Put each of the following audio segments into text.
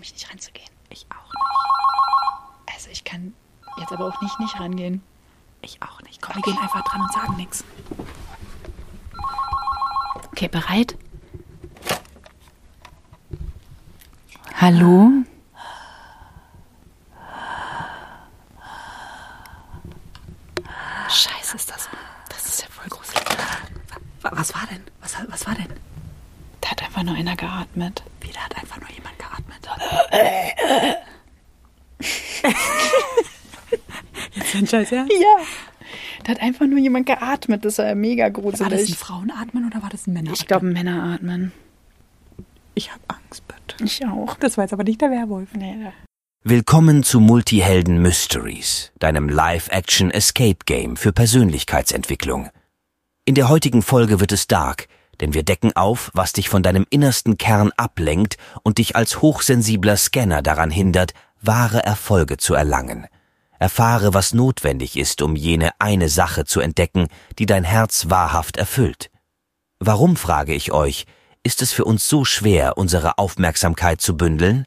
traue mich nicht ranzugehen. Ich auch nicht. Also ich kann jetzt aber auch nicht nicht rangehen. Ich auch nicht. Komm, wir gehen einfach dran und sagen nichts. Okay, bereit? Hallo? Scheiße, ist das. Das ist ja voll gruselig. Wa- Was war denn? Was, was war denn? Da hat einfach nur einer geatmet. Wieder hat einfach nur jemand geatmet. Jetzt ein Scheiß, ja? Ja. Da hat einfach nur jemand geatmet. Das war ja mega War das ein gruselig. Frauenatmen oder war das ein Männer? Ich glaube, Männer atmen. ich habe Angst, bitte. Ich auch. Das war jetzt aber nicht der Werwolf. Nee, Willkommen zu Multihelden Mysteries, deinem Live-Action Escape Game für Persönlichkeitsentwicklung. In der heutigen Folge wird es dark, denn wir decken auf, was dich von deinem innersten Kern ablenkt und dich als hochsensibler Scanner daran hindert, wahre Erfolge zu erlangen. Erfahre, was notwendig ist, um jene eine Sache zu entdecken, die dein Herz wahrhaft erfüllt. Warum, frage ich euch, ist es für uns so schwer, unsere Aufmerksamkeit zu bündeln?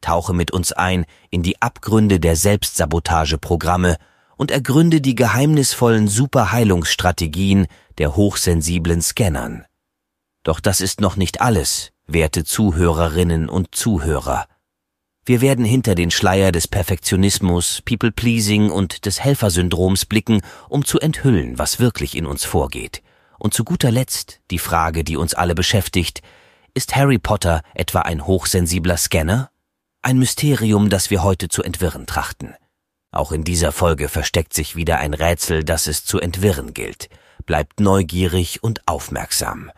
Tauche mit uns ein in die Abgründe der Selbstsabotageprogramme und ergründe die geheimnisvollen Superheilungsstrategien der hochsensiblen Scannern. Doch das ist noch nicht alles, werte Zuhörerinnen und Zuhörer. Wir werden hinter den Schleier des Perfektionismus, People-Pleasing und des Helfersyndroms blicken, um zu enthüllen, was wirklich in uns vorgeht. Und zu guter Letzt die Frage, die uns alle beschäftigt, ist Harry Potter etwa ein hochsensibler Scanner? Ein Mysterium, das wir heute zu entwirren trachten. Auch in dieser Folge versteckt sich wieder ein Rätsel, das es zu entwirren gilt. Bleibt neugierig und aufmerksam.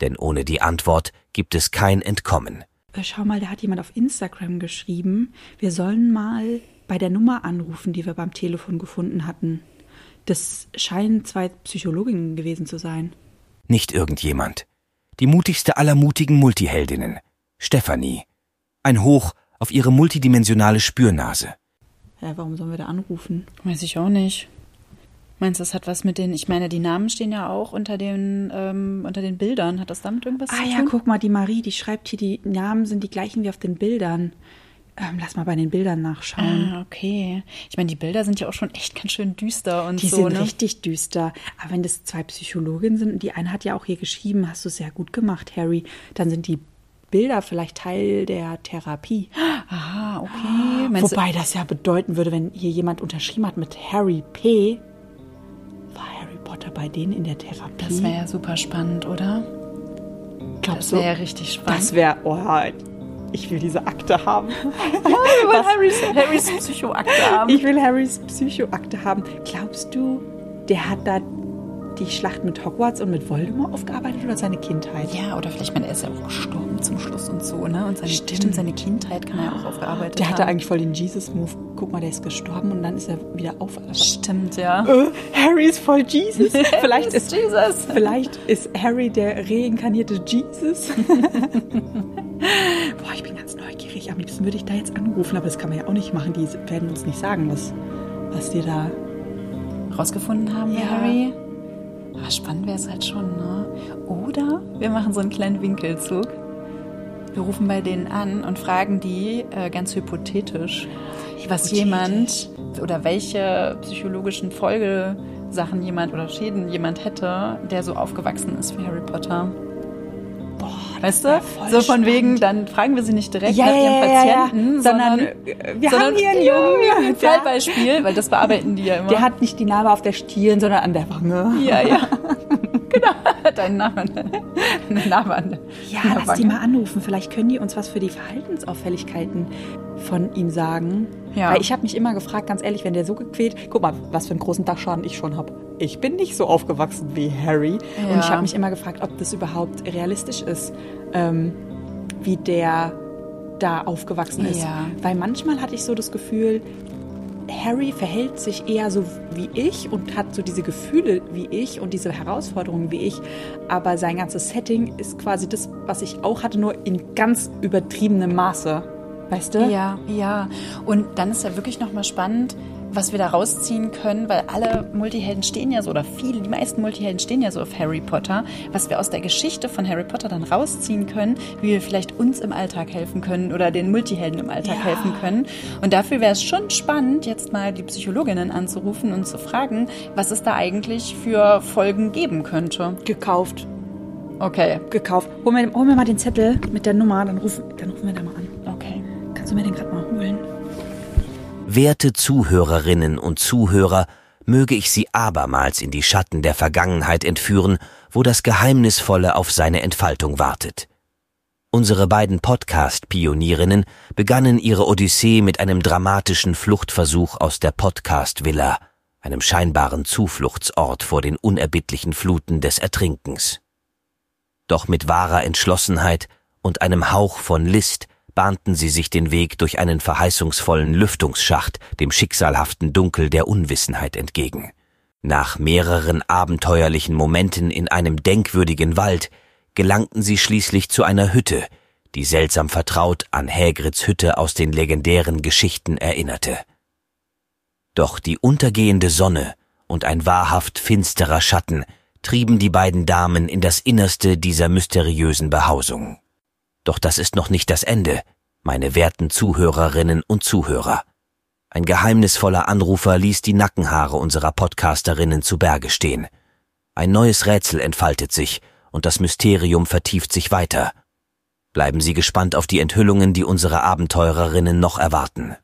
Denn ohne die Antwort gibt es kein Entkommen. Äh, Schau mal, da hat jemand auf Instagram geschrieben, wir sollen mal bei der Nummer anrufen, die wir beim Telefon gefunden hatten. Das scheinen zwei Psychologinnen gewesen zu sein. Nicht irgendjemand. Die mutigste aller mutigen Multiheldinnen. Stephanie. Ein Hoch auf ihre multidimensionale Spürnase. Ja, warum sollen wir da anrufen? Weiß ich auch nicht. Meinst du, das hat was mit den, ich meine, die Namen stehen ja auch unter den, ähm, unter den Bildern. Hat das damit irgendwas Ah zu ja, tun? guck mal, die Marie, die schreibt hier, die Namen sind die gleichen wie auf den Bildern. Ähm, lass mal bei den Bildern nachschauen. Ah, okay. Ich meine, die Bilder sind ja auch schon echt ganz schön düster und Die so, sind ne? richtig düster. Aber wenn das zwei Psychologinnen sind und die eine hat ja auch hier geschrieben, hast du sehr gut gemacht, Harry, dann sind die Bilder vielleicht Teil der Therapie. Ah, okay. Meinst Wobei das ja bedeuten würde, wenn hier jemand unterschrieben hat mit Harry P., bei denen in der Therapie. das wäre ja super spannend, oder? Glaubst Das wäre ja richtig spannend. Das wäre, oh, ich will diese Akte haben. wir wollen Harrys, Harrys Psychoakte haben. Ich will Harrys Psychoakte haben. Glaubst du, der hat da die Schlacht mit Hogwarts und mit Voldemort aufgearbeitet oder seine Kindheit? ja, oder vielleicht, ich meine, er ist ja auch gestorben zum Schluss und so, ne? Und seine, Stimmt. seine Kindheit kann er ja auch aufgearbeitet Der hatte haben. eigentlich voll den Jesus-Move. Guck mal, der ist gestorben und dann ist er wieder auf. Stimmt, ja. Äh, Harry ist voll Jesus. Vielleicht ist Jesus. vielleicht ist Harry der reinkarnierte Jesus. Boah, ich bin ganz neugierig. Am liebsten würde ich da jetzt anrufen, aber das kann man ja auch nicht machen. Die werden uns nicht sagen, was, was die da. rausgefunden haben, ja. Harry. Aber spannend wäre es halt schon, ne? Oder wir machen so einen kleinen Winkelzug. Wir rufen bei denen an und fragen die äh, ganz hypothetisch, was Hypothetisch. jemand oder welche psychologischen Folgesachen jemand oder Schäden jemand hätte, der so aufgewachsen ist wie Harry Potter. Boah, Weißt du? So von spannend. wegen, dann fragen wir sie nicht direkt Ja, nach ja, ihrem ja, ja, ja. Patienten, Sondern, sondern, äh, wir sondern haben hier einen ja, Jungen, ein der- Fallbeispiel, weil das bearbeiten die ja immer. Der hat nicht die Narbe auf der Stirn, sondern an der Wange. Ja, ja. genau. Dein Name. Dein Name an der Ja, an der lass die Wange. mal anrufen. Vielleicht können die uns was für die Verhaltensauffälligkeiten von ihm sagen. Ja. Weil ich habe mich immer gefragt, ganz ehrlich, wenn der so gequält, guck mal, was für einen großen Dachschaden ich schon habe. Ich bin nicht so aufgewachsen wie Harry. Und ich Ja. habe mich immer gefragt, ob das überhaupt realistisch ist, ähm, wie der da aufgewachsen ist. Ja. Weil manchmal hatte ich so das Gefühl, Harry verhält sich eher so wie ich und hat so diese Gefühle wie ich und diese Herausforderungen wie ich. Aber sein ganzes Setting ist quasi das, was ich auch hatte, nur in ganz übertriebenem Maße. Weißt du? Ja, ja. Und dann ist ja wirklich nochmal spannend, was wir da rausziehen können, weil alle Multihelden stehen ja so, oder viele, die meisten Multihelden stehen ja so auf Harry Potter, was wir aus der Geschichte von Harry Potter dann rausziehen können, wie wir vielleicht uns im Alltag helfen können oder den Multihelden im Alltag ja. helfen können. Und dafür wäre es schon spannend, jetzt mal die Psychologinnen anzurufen und zu fragen, was es da eigentlich für Folgen geben könnte. Gekauft. Okay. Gekauft. Hol mir, hol mir mal den Zettel mit der Nummer, dann rufen, dann rufen wir da mal an. Okay. Kannst du mir den gerade mal holen? Werte Zuhörerinnen und Zuhörer, möge ich Sie abermals in die Schatten der Vergangenheit entführen, wo das Geheimnisvolle auf seine Entfaltung wartet. Unsere beiden Podcast-Pionierinnen begannen ihre Odyssee mit einem dramatischen Fluchtversuch aus der Podcast-Villa, einem scheinbaren Zufluchtsort vor den unerbittlichen Fluten des Ertrinkens. Doch mit wahrer Entschlossenheit und einem Hauch von List bahnten sie sich den Weg durch einen verheißungsvollen Lüftungsschacht dem schicksalhaften Dunkel der Unwissenheit entgegen. Nach mehreren abenteuerlichen Momenten in einem denkwürdigen Wald gelangten sie schließlich zu einer Hütte, die seltsam vertraut an Hägrits Hütte aus den legendären Geschichten erinnerte. Doch die untergehende Sonne und ein wahrhaft finsterer Schatten trieben die beiden Damen in das Innerste dieser mysteriösen Behausung. Doch das ist noch nicht das Ende, meine werten Zuhörerinnen und Zuhörer. Ein geheimnisvoller Anrufer ließ die Nackenhaare unserer Podcasterinnen zu Berge stehen. Ein neues Rätsel entfaltet sich und das Mysterium vertieft sich weiter. Bleiben Sie gespannt auf die Enthüllungen, die unsere Abenteurerinnen noch erwarten.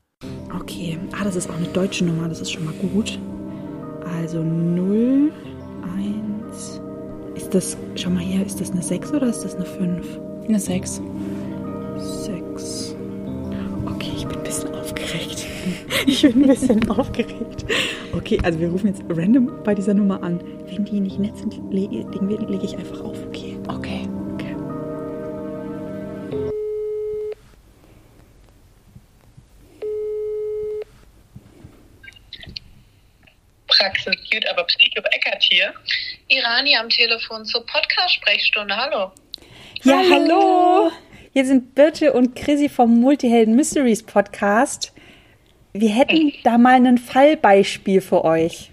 Okay, ah, das ist auch eine deutsche Nummer, das ist schon mal gut. Also 0, 1. Ist das, schau mal hier, ist das eine 6 oder ist das eine 5? Eine 6. 6. Okay, ich bin ein bisschen aufgeregt. Ich bin ein bisschen aufgeregt. Okay, also wir rufen jetzt random bei dieser Nummer an. Wenn die nicht nett sind, lege, lege ich einfach auf, okay? Okay. okay. Praxis gut, aber Psycho Eckert hier. Irani am Telefon zur Podcast-Sprechstunde. Hallo. Ja, hallo. hallo. Hier sind Birte und Chrissy vom Multihelden Mysteries Podcast. Wir hätten da mal ein Fallbeispiel für euch.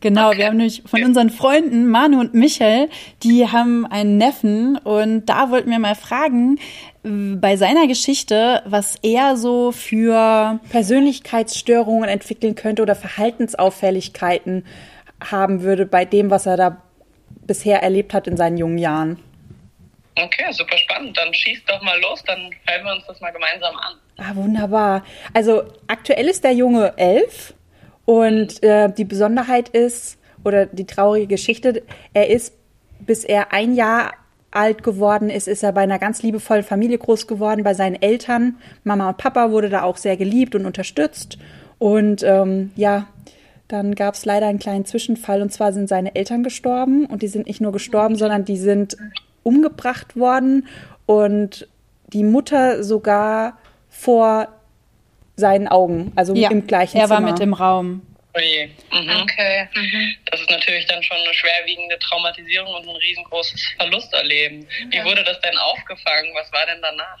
Genau, okay. wir haben nämlich von unseren Freunden Manu und Michael, die haben einen Neffen und da wollten wir mal fragen, bei seiner Geschichte, was er so für Persönlichkeitsstörungen entwickeln könnte oder Verhaltensauffälligkeiten haben würde bei dem, was er da bisher erlebt hat in seinen jungen Jahren. Okay, super spannend. Dann schießt doch mal los, dann hören wir uns das mal gemeinsam an. Ah, wunderbar. Also aktuell ist der Junge elf und äh, die Besonderheit ist, oder die traurige Geschichte, er ist, bis er ein Jahr alt geworden ist, ist er bei einer ganz liebevollen Familie groß geworden, bei seinen Eltern. Mama und Papa wurde da auch sehr geliebt und unterstützt. Und ähm, ja, dann gab es leider einen kleinen Zwischenfall und zwar sind seine Eltern gestorben und die sind nicht nur gestorben, sondern die sind umgebracht worden und die Mutter sogar vor seinen Augen, also ja, im gleichen er Zimmer. Er war mit im Raum. Oh. Mhm. Okay. Mhm. Das ist natürlich dann schon eine schwerwiegende Traumatisierung und ein riesengroßes Verlusterleben. Wie wurde das denn aufgefangen? Was war denn danach?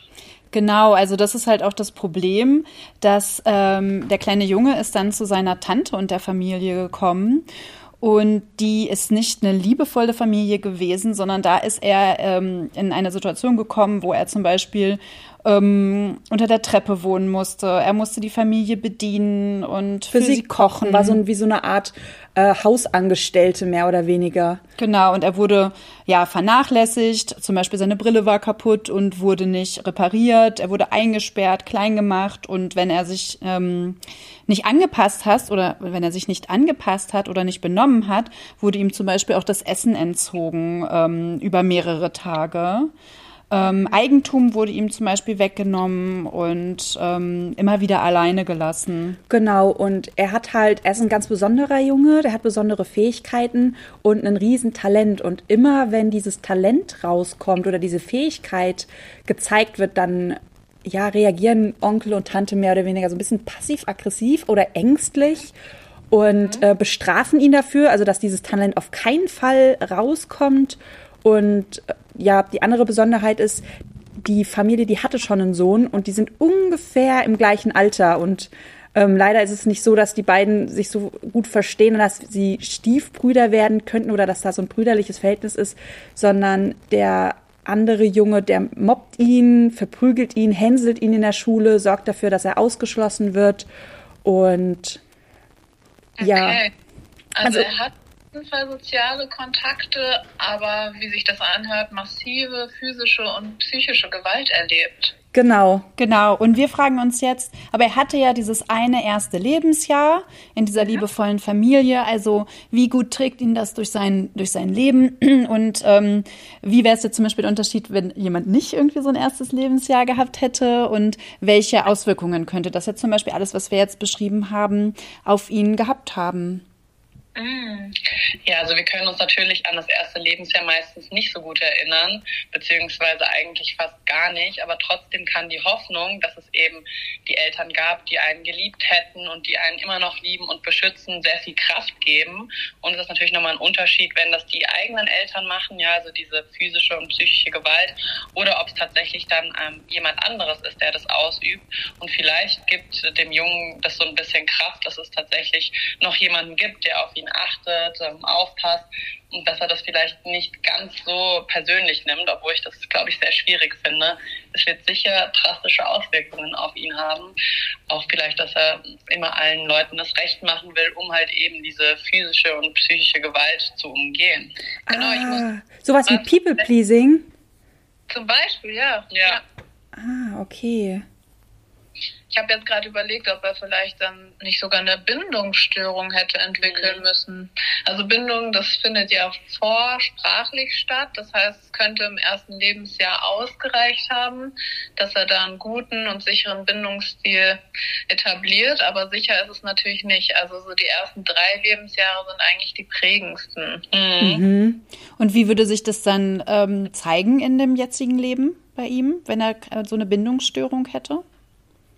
Genau, also das ist halt auch das Problem, dass ähm, der kleine Junge ist dann zu seiner Tante und der Familie gekommen und die ist nicht eine liebevolle Familie gewesen, sondern da ist er ähm, in eine Situation gekommen, wo er zum Beispiel ähm, unter der Treppe wohnen musste. Er musste die Familie bedienen und für, für sie, sie, kochen. War so ein, wie so eine Art äh, Hausangestellte mehr oder weniger. Genau, und er wurde ja vernachlässigt. Zum Beispiel seine Brille war kaputt und wurde nicht repariert. Er wurde eingesperrt, klein gemacht und wenn er sich ähm, nicht angepasst hat oder wenn er sich nicht angepasst hat oder nicht benommen hat, wurde ihm zum Beispiel auch das Essen entzogen ähm, über mehrere Tage. Ähm, Eigentum wurde ihm zum Beispiel weggenommen und ähm, immer wieder alleine gelassen. Genau, und er hat halt, er ist ein ganz besonderer Junge, der hat besondere Fähigkeiten und ein Riesentalent. Und immer wenn dieses Talent rauskommt oder diese Fähigkeit gezeigt wird, dann ja, reagieren Onkel und Tante mehr oder weniger so ein bisschen passiv-aggressiv oder ängstlich und äh, bestrafen ihn dafür, also dass dieses Talent auf keinen Fall rauskommt. Und äh, ja, die andere Besonderheit ist, die Familie, die hatte schon einen Sohn und die sind ungefähr im gleichen Alter und Ähm, leider ist es nicht so, dass die beiden sich so gut verstehen und dass sie Stiefbrüder werden könnten oder dass da so ein brüderliches Verhältnis ist, sondern der andere Junge, der mobbt ihn, verprügelt ihn, hänselt ihn in der Schule, sorgt dafür, dass er ausgeschlossen wird und ja. Okay. Also, also er hat Fall soziale Kontakte, aber wie sich das anhört, massive physische und psychische Gewalt erlebt. Genau. Genau. Und wir fragen uns jetzt, aber er hatte ja dieses eine erste Lebensjahr in dieser liebevollen Familie. Also wie gut trägt ihn das durch sein, durch sein Leben? Und ähm, wie wäre es jetzt zum Beispiel der Unterschied, wenn jemand nicht irgendwie so ein erstes Lebensjahr gehabt hätte? Und welche Auswirkungen könnte das jetzt zum Beispiel alles, was wir jetzt beschrieben haben, auf ihn gehabt haben? Mm. Ja, also wir können uns natürlich an das erste Lebensjahr meistens nicht so gut erinnern, beziehungsweise eigentlich fast gar nicht, aber trotzdem kann die Hoffnung, dass es eben die Eltern gab, die einen geliebt hätten und die einen immer noch lieben und beschützen, sehr viel Kraft geben. Und es ist natürlich nochmal ein Unterschied, wenn das die eigenen Eltern machen, ja, also diese physische und psychische Gewalt, oder ob es tatsächlich dann ähm, jemand anderes ist, der das ausübt. Und vielleicht gibt dem Jungen das so ein bisschen Kraft, dass es tatsächlich noch jemanden gibt, der auf ihn achtet, ähm, aufpasst und dass er das vielleicht nicht ganz so persönlich nimmt, obwohl ich das, glaube ich, sehr schwierig finde. Es wird sicher drastische Auswirkungen auf ihn haben. Auch vielleicht, dass er immer allen Leuten das Recht machen will, um halt eben diese physische und psychische Gewalt zu umgehen. Genau, ah, ich muss, sowas wie People-Pleasing? Zum Beispiel, ja. ja. ja. Ah, okay. Ich habe jetzt gerade überlegt, ob er vielleicht dann nicht sogar eine Bindungsstörung hätte entwickeln mhm. müssen. Also Bindung, das findet ja vorsprachlich statt. Das heißt, es könnte im ersten Lebensjahr ausgereicht haben, dass er da einen guten und sicheren Bindungsstil etabliert. Aber sicher ist es natürlich nicht. Also so die ersten drei Lebensjahre sind eigentlich die prägendsten. Mhm. Mhm. Und wie würde sich das dann ähm, zeigen in dem jetzigen Leben bei ihm, wenn er äh, so eine Bindungsstörung hätte?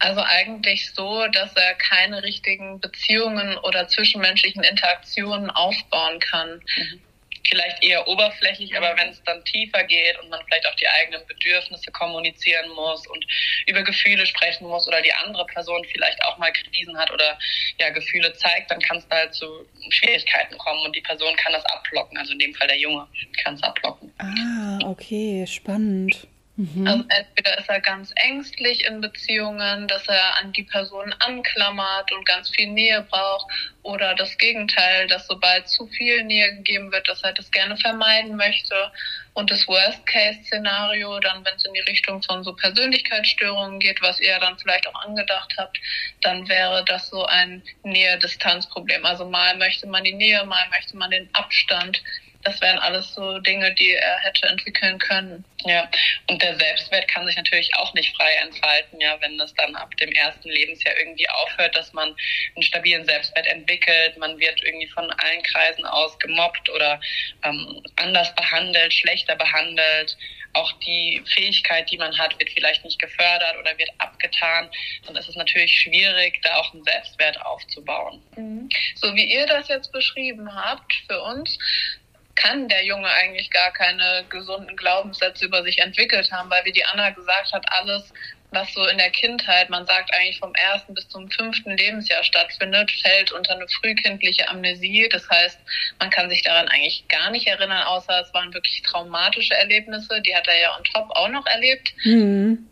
Also eigentlich so, dass er keine richtigen Beziehungen oder zwischenmenschlichen Interaktionen aufbauen kann. Mhm. Vielleicht eher oberflächlich, aber wenn es dann tiefer geht und man vielleicht auch die eigenen Bedürfnisse kommunizieren muss und über Gefühle sprechen muss oder die andere Person vielleicht auch mal Krisen hat oder ja Gefühle zeigt, dann kann es da halt zu Schwierigkeiten kommen und die Person kann das abblocken. Also in dem Fall der Junge kann es abblocken. Ah, okay, spannend. Mhm. Also entweder ist er ganz ängstlich in Beziehungen, dass er an die Person anklammert und ganz viel Nähe braucht, oder das Gegenteil, dass sobald zu viel Nähe gegeben wird, dass er das gerne vermeiden möchte. Und das Worst-Case-Szenario, dann wenn es in die Richtung von so Persönlichkeitsstörungen geht, was ihr dann vielleicht auch angedacht habt, dann wäre das so ein Nähe-Distanz-Problem. Also mal möchte man die Nähe, mal möchte man den Abstand das wären alles so Dinge, die er hätte entwickeln können. Ja, und der Selbstwert kann sich natürlich auch nicht frei entfalten, ja, wenn es dann ab dem ersten Lebensjahr irgendwie aufhört, dass man einen stabilen Selbstwert entwickelt, man wird irgendwie von allen Kreisen aus gemobbt oder ähm, anders behandelt, schlechter behandelt. Auch die Fähigkeit, die man hat, wird vielleicht nicht gefördert oder wird abgetan. Dann ist es natürlich schwierig, da auch einen Selbstwert aufzubauen. Mhm. So wie ihr das jetzt beschrieben habt für uns, kann der Junge eigentlich gar keine gesunden Glaubenssätze über sich entwickelt haben, weil wie die Anna gesagt hat, alles, was so in der Kindheit, man sagt eigentlich vom ersten bis zum fünften Lebensjahr stattfindet, fällt unter eine frühkindliche Amnesie. Das heißt, man kann sich daran eigentlich gar nicht erinnern, außer es waren wirklich traumatische Erlebnisse. Die hat er ja on top auch noch erlebt. Mhm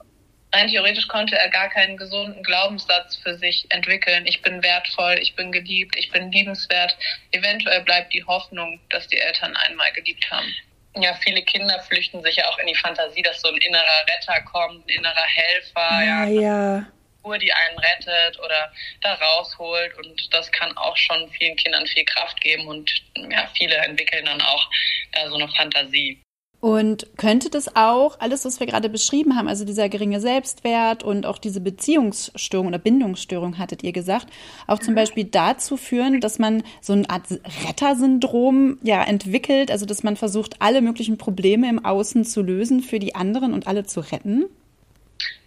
rein theoretisch konnte er gar keinen gesunden Glaubenssatz für sich entwickeln. Ich bin wertvoll, ich bin geliebt, ich bin liebenswert. Eventuell bleibt die Hoffnung, dass die Eltern einmal geliebt haben. Ja, viele Kinder flüchten sich ja auch in die Fantasie, dass so ein innerer Retter kommt, ein innerer Helfer, ah, ja, ja. Uhr, die einen rettet oder da rausholt. Und das kann auch schon vielen Kindern viel Kraft geben und ja, viele entwickeln dann auch da so eine Fantasie. Und könnte das auch, alles, was wir gerade beschrieben haben, also dieser geringe Selbstwert und auch diese Beziehungsstörung oder Bindungsstörung, hattet ihr gesagt, auch zum Beispiel dazu führen, dass man so eine Art Rettersyndrom ja entwickelt, also dass man versucht, alle möglichen Probleme im Außen zu lösen für die anderen und alle zu retten?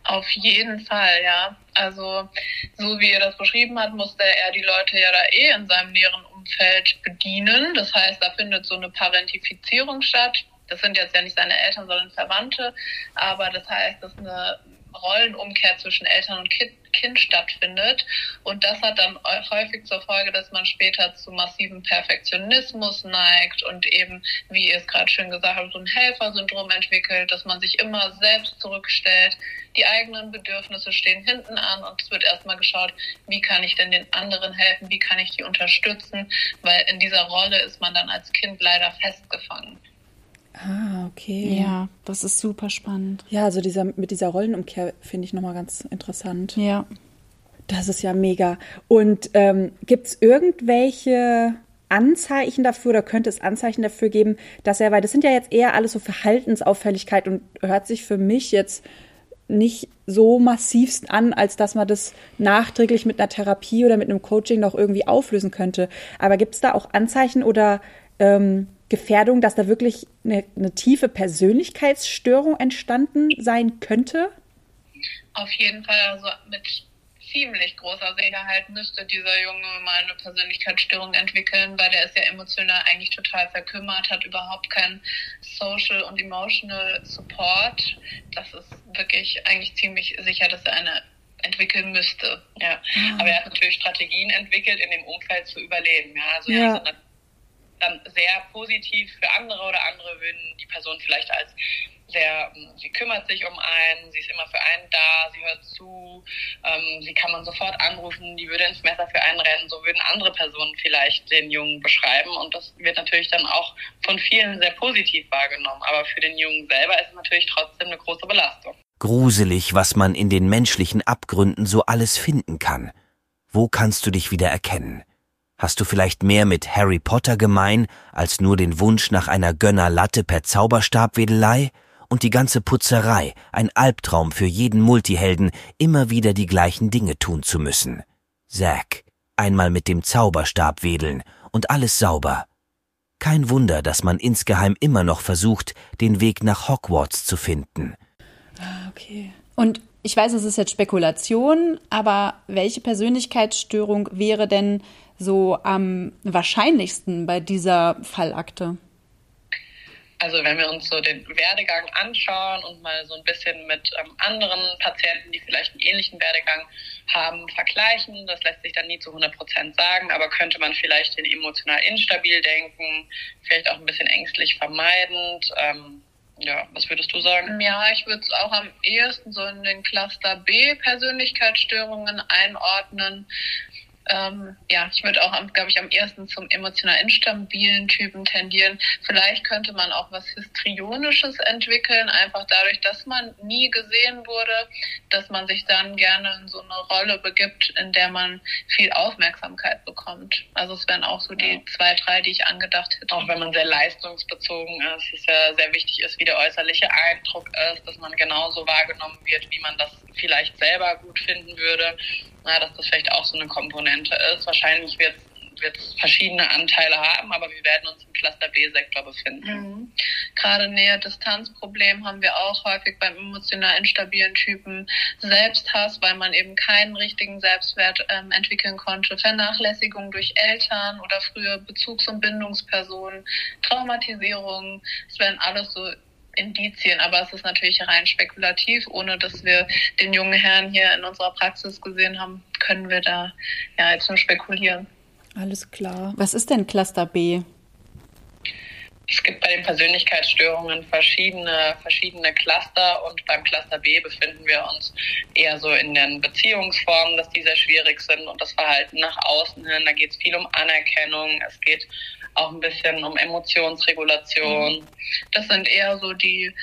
Auf jeden Fall, ja. Also, so wie er das beschrieben hat, musste er die Leute ja da eh in seinem näheren Umfeld bedienen. Das heißt, da findet so eine Parentifizierung statt das sind jetzt ja nicht seine Eltern, sondern Verwandte, aber das heißt, das ist eine Rollenumkehr zwischen Eltern und kind, Kind stattfindet. Und das hat dann häufig zur Folge, dass man später zu massivem Perfektionismus neigt und eben, wie ihr es gerade schön gesagt habt, so ein Helfersyndrom entwickelt, dass man sich immer selbst zurückstellt. Die eigenen Bedürfnisse stehen hinten an und es wird erstmal geschaut, wie kann ich denn den anderen helfen, wie kann ich die unterstützen, weil in dieser Rolle ist man dann als Kind leider festgefangen. Ah, okay. Ja, das ist super spannend. Ja, also dieser, mit dieser Rollenumkehr finde ich nochmal ganz interessant. Ja. Das ist ja mega. Und ähm, gibt es irgendwelche Anzeichen dafür oder könnte es Anzeichen dafür geben, dass er, weil das sind ja jetzt eher alles so Verhaltensauffälligkeit und hört sich für mich jetzt nicht so massivst an, als dass man das nachträglich mit einer Therapie oder mit einem Coaching noch irgendwie auflösen könnte. Aber gibt es da auch Anzeichen oder ähm, Gefährdung, dass da wirklich eine, eine tiefe Persönlichkeitsstörung entstanden sein könnte? Auf jeden Fall, also mit ziemlich großer Sicherheit müsste dieser Junge mal eine Persönlichkeitsstörung entwickeln, weil der ist ja emotional eigentlich total verkümmert, hat überhaupt keinen Social und Emotional Support. Das ist wirklich eigentlich ziemlich sicher, dass er eine entwickeln müsste. Ja. Mhm. Aber er hat natürlich Strategien entwickelt, in dem Umfeld zu überleben. Ja. Also ja. er ist dann sehr positiv für andere oder andere würden die Person vielleicht als sehr, ähm, sie kümmert sich um einen, sie ist immer für einen da, sie hört zu, ähm, sie kann man sofort anrufen, die würde ins Messer für einen rennen, so würden andere Personen vielleicht den Jungen beschreiben und das wird natürlich dann auch von vielen sehr positiv wahrgenommen, aber für den Jungen selber ist es natürlich trotzdem eine große Belastung. Gruselig, was man in den menschlichen Abgründen so alles finden kann. Wo kannst du dich wieder erkennen? Hast du vielleicht mehr mit Harry Potter gemein, als nur den Wunsch nach einer Gönnerlatte per Zauberstabwedelei? Und die ganze Putzerei, ein Albtraum für jeden Multihelden, immer wieder die gleichen Dinge tun zu müssen. Zack, einmal mit dem Zauberstab wedeln und alles sauber. Kein Wunder, dass man insgeheim immer noch versucht, den Weg nach Hogwarts zu finden. Ah, okay. Und ich weiß, es ist jetzt Spekulation, aber welche Persönlichkeitsstörung wäre denn so am wahrscheinlichsten bei dieser Fallakte? Also wenn wir uns so den Werdegang anschauen und mal so ein bisschen mit ähm, anderen Patienten, die vielleicht einen ähnlichen Werdegang haben, vergleichen, das lässt sich dann nie zu 100 Prozent sagen, aber könnte man vielleicht den emotional instabil denken, vielleicht auch ein bisschen ängstlich vermeidend. Ähm, ja, was würdest du sagen? Ja, ich würde es auch am ehesten so in den Cluster B Persönlichkeitsstörungen einordnen. Ähm, ja, ich würde auch, glaube ich, am ersten zum emotional instabilen Typen tendieren. Vielleicht könnte man auch was Histrionisches entwickeln, einfach dadurch, dass man nie gesehen wurde, dass man sich dann gerne in so eine Rolle begibt, in der man viel Aufmerksamkeit bekommt. Also es wären auch so die ja. zwei, drei, die ich angedacht hätte. Auch wenn man sehr leistungsbezogen ist, ist ja sehr wichtig ist, wie der äußerliche Eindruck ist, dass man genauso wahrgenommen wird, wie man das vielleicht selber gut finden würde na, dass das vielleicht auch so eine Komponente ist. Wahrscheinlich wird es verschiedene Anteile haben, aber wir werden uns im Cluster B-Sektor befinden. Mhm. Gerade Nähe-Distanz-Problem haben wir auch häufig beim emotional instabilen Typen Selbsthass, weil man eben keinen richtigen Selbstwert ähm, entwickeln konnte, Vernachlässigung durch Eltern oder frühe Bezugs- und Bindungspersonen, Traumatisierung, es werden alles so Indizien, aber es ist natürlich rein spekulativ. Ohne dass wir den jungen Herrn hier in unserer Praxis gesehen haben, können wir da ja jetzt nur spekulieren. Alles klar. Was ist denn Cluster B? Es gibt bei den Persönlichkeitsstörungen verschiedene, verschiedene Cluster und beim Cluster B befinden wir uns eher so in den Beziehungsformen, dass die sehr schwierig sind und das Verhalten nach außen hin. Da geht es viel um Anerkennung, es geht auch ein bisschen um Emotionsregulation. Das sind eher so die,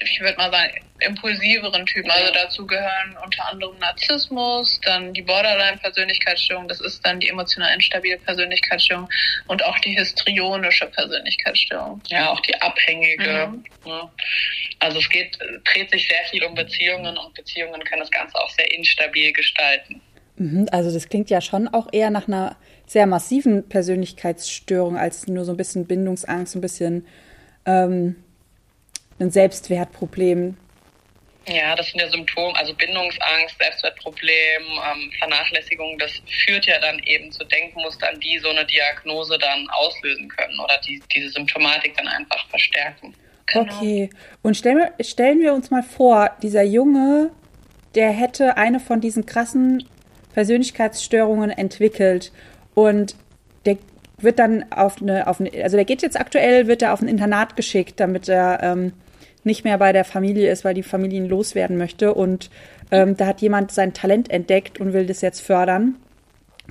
ich würde mal sagen, impulsiveren Typen. Also dazu gehören unter anderem Narzissmus, dann die Borderline-Persönlichkeitsstörung, das ist dann die emotional instabile Persönlichkeitsstörung und auch die histrionische Persönlichkeitsstörung. Ja, auch die abhängige. Mhm. Ja. Also es geht, dreht sich sehr viel um Beziehungen und Beziehungen können das Ganze auch sehr instabil gestalten. Mhm, also das klingt ja schon auch eher nach einer sehr massiven Persönlichkeitsstörung als nur so ein bisschen Bindungsangst, ein bisschen ähm, ein Selbstwertproblem. Ja, das sind ja Symptome, also Bindungsangst, Selbstwertproblem, ähm, Vernachlässigung, das führt ja dann eben zu Denkmustern, die so eine Diagnose dann auslösen können oder die diese Symptomatik dann einfach verstärken. Genau. Okay, und stellen wir, stellen wir uns mal vor, dieser Junge der hätte eine von diesen krassen Persönlichkeitsstörungen entwickelt und der wird dann auf eine, auf eine, also der geht jetzt aktuell, wird er auf ein Internat geschickt, damit er ähm, nicht mehr bei der Familie ist, weil die Familie ihn loswerden möchte. Und ähm, da hat jemand sein Talent entdeckt und will das jetzt fördern.